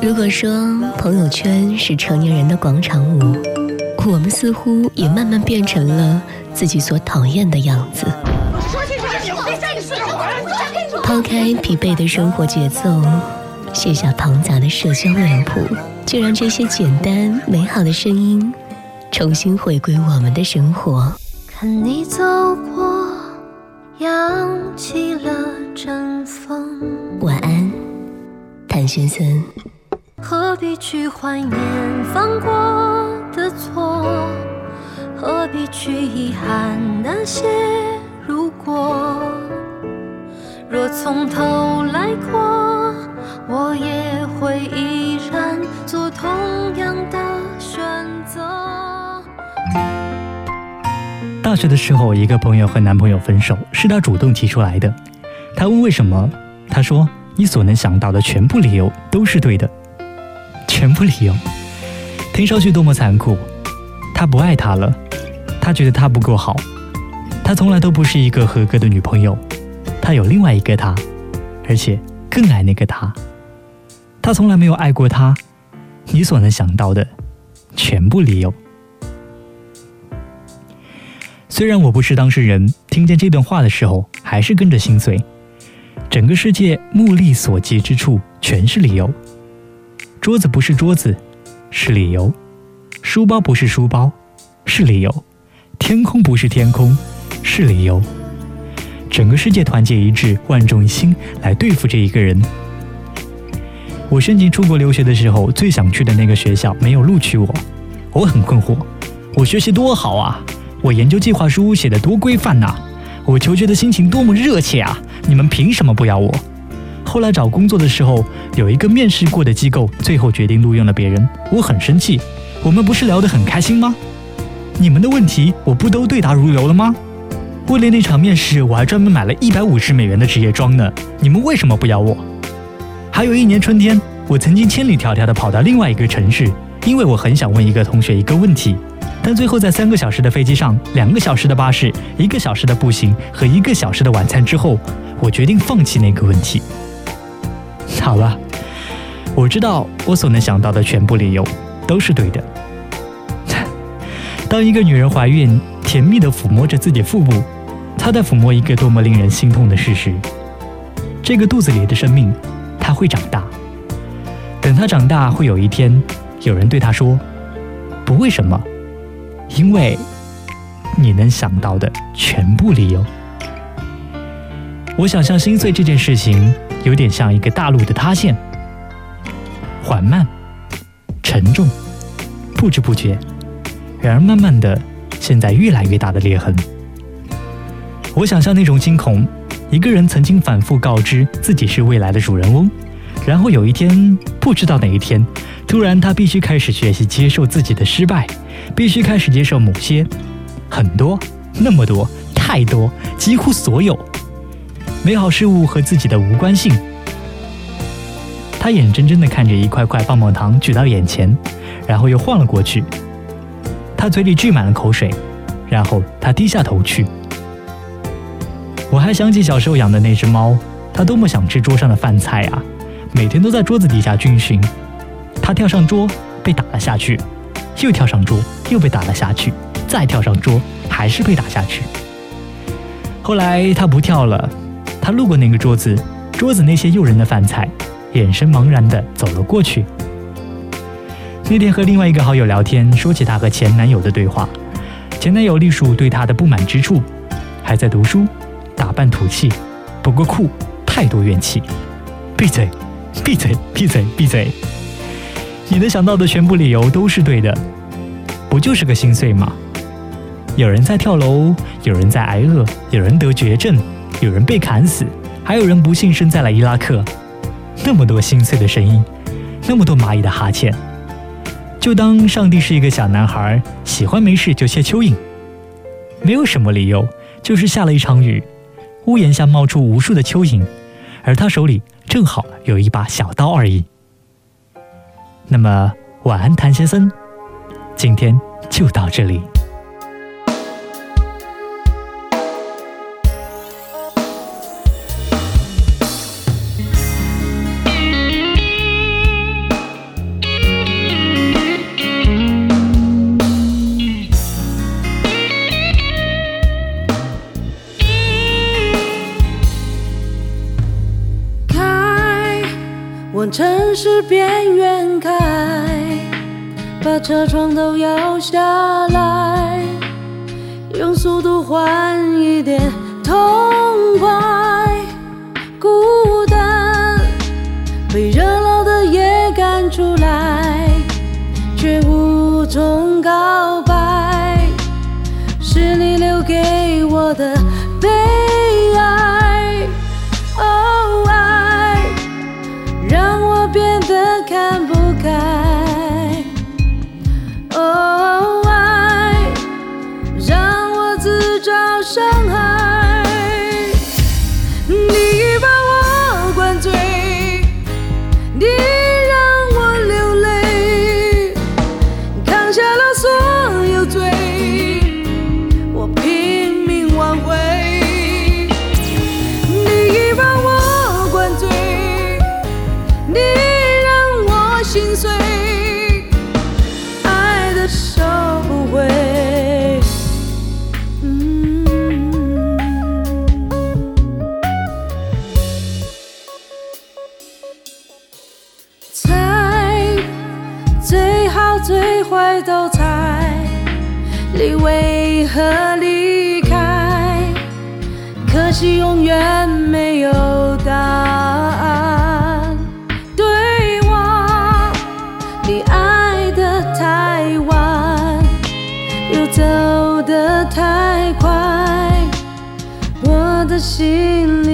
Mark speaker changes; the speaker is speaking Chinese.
Speaker 1: 如果说朋友圈是成年人的广场舞，我们似乎也慢慢变成了自己所讨厌的样子。抛开疲惫的生活节奏，卸下庞杂的社交脸谱，就让这些简单美好的声音重新回归我们的生活。
Speaker 2: 看你走过，扬起了阵风。
Speaker 1: 晚安，谭先生。
Speaker 2: 何必去怀念犯过的错？何必去遗憾那些如果？若从头来过，我也会依然做同样的选择。
Speaker 3: 大学的时候，一个朋友和男朋友分手，是他主动提出来的。他问为什么，他说：“你所能想到的全部理由都是对的，全部理由。”听上去多么残酷！他不爱他了，他觉得他不够好，他从来都不是一个合格的女朋友。他有另外一个他，而且更爱那个他。他从来没有爱过他。你所能想到的全部理由。虽然我不是当事人，听见这段话的时候，还是跟着心碎。整个世界目力所及之处，全是理由。桌子不是桌子，是理由；书包不是书包，是理由；天空不是天空，是理由。整个世界团结一致，万众一心来对付这一个人。我申请出国留学的时候，最想去的那个学校没有录取我，我很困惑。我学习多好啊，我研究计划书写得多规范呐，我求学的心情多么热切啊！你们凭什么不要我？后来找工作的时候，有一个面试过的机构最后决定录用了别人，我很生气。我们不是聊得很开心吗？你们的问题我不都对答如流了吗？为了那场面试，我还专门买了一百五十美元的职业装呢。你们为什么不要我？还有一年春天，我曾经千里迢迢地跑到另外一个城市，因为我很想问一个同学一个问题。但最后在三个小时的飞机上、两个小时的巴士、一个小时的步行和一个小时的晚餐之后，我决定放弃那个问题。好了，我知道我所能想到的全部理由都是对的。当一个女人怀孕，甜蜜地抚摸着自己腹部。她在抚摸一个多么令人心痛的事实：这个肚子里的生命，她会长大。等她长大，会有一天，有人对她说：“不为什么，因为你能想到的全部理由。”我想象心碎这件事情，有点像一个大陆的塌陷，缓慢、沉重、不知不觉，然而慢慢的，现在越来越大的裂痕。我想象那种惊恐，一个人曾经反复告知自己是未来的主人翁，然后有一天，不知道哪一天，突然他必须开始学习接受自己的失败，必须开始接受某些、很多、那么多、太多、几乎所有美好事物和自己的无关性。他眼睁睁地看着一块块棒棒糖举到眼前，然后又晃了过去。他嘴里聚满了口水，然后他低下头去。我还想起小时候养的那只猫，它多么想吃桌上的饭菜啊！每天都在桌子底下军训。它跳上桌被打了下去，又跳上桌又被打了下去，再跳上桌还是被打下去。后来它不跳了，他路过那个桌子，桌子那些诱人的饭菜，眼神茫然地走了过去。那天和另外一个好友聊天，说起她和前男友的对话，前男友隶属对她的不满之处，还在读书。打扮土气，不够酷，太多怨气。闭嘴，闭嘴，闭嘴，闭嘴！你能想到的全部理由都是对的，不就是个心碎吗？有人在跳楼，有人在挨饿，有人得绝症，有人被砍死，还有人不幸生在了伊拉克。那么多心碎的声音，那么多蚂蚁的哈欠。就当上帝是一个小男孩，喜欢没事就切蚯蚓，没有什么理由，就是下了一场雨。屋檐下冒出无数的蚯蚓，而他手里正好有一把小刀而已。那么，晚安，谭先生，今天就到这里。
Speaker 4: 城市边缘开，把车窗都摇下来，用速度换一点痛快。孤单被热闹的夜赶出来，却无从告白，是你留给我的猜，最好最坏都猜，你为何离开？可惜永远没有答案。对我，你爱的太晚，又走得太快，我的心里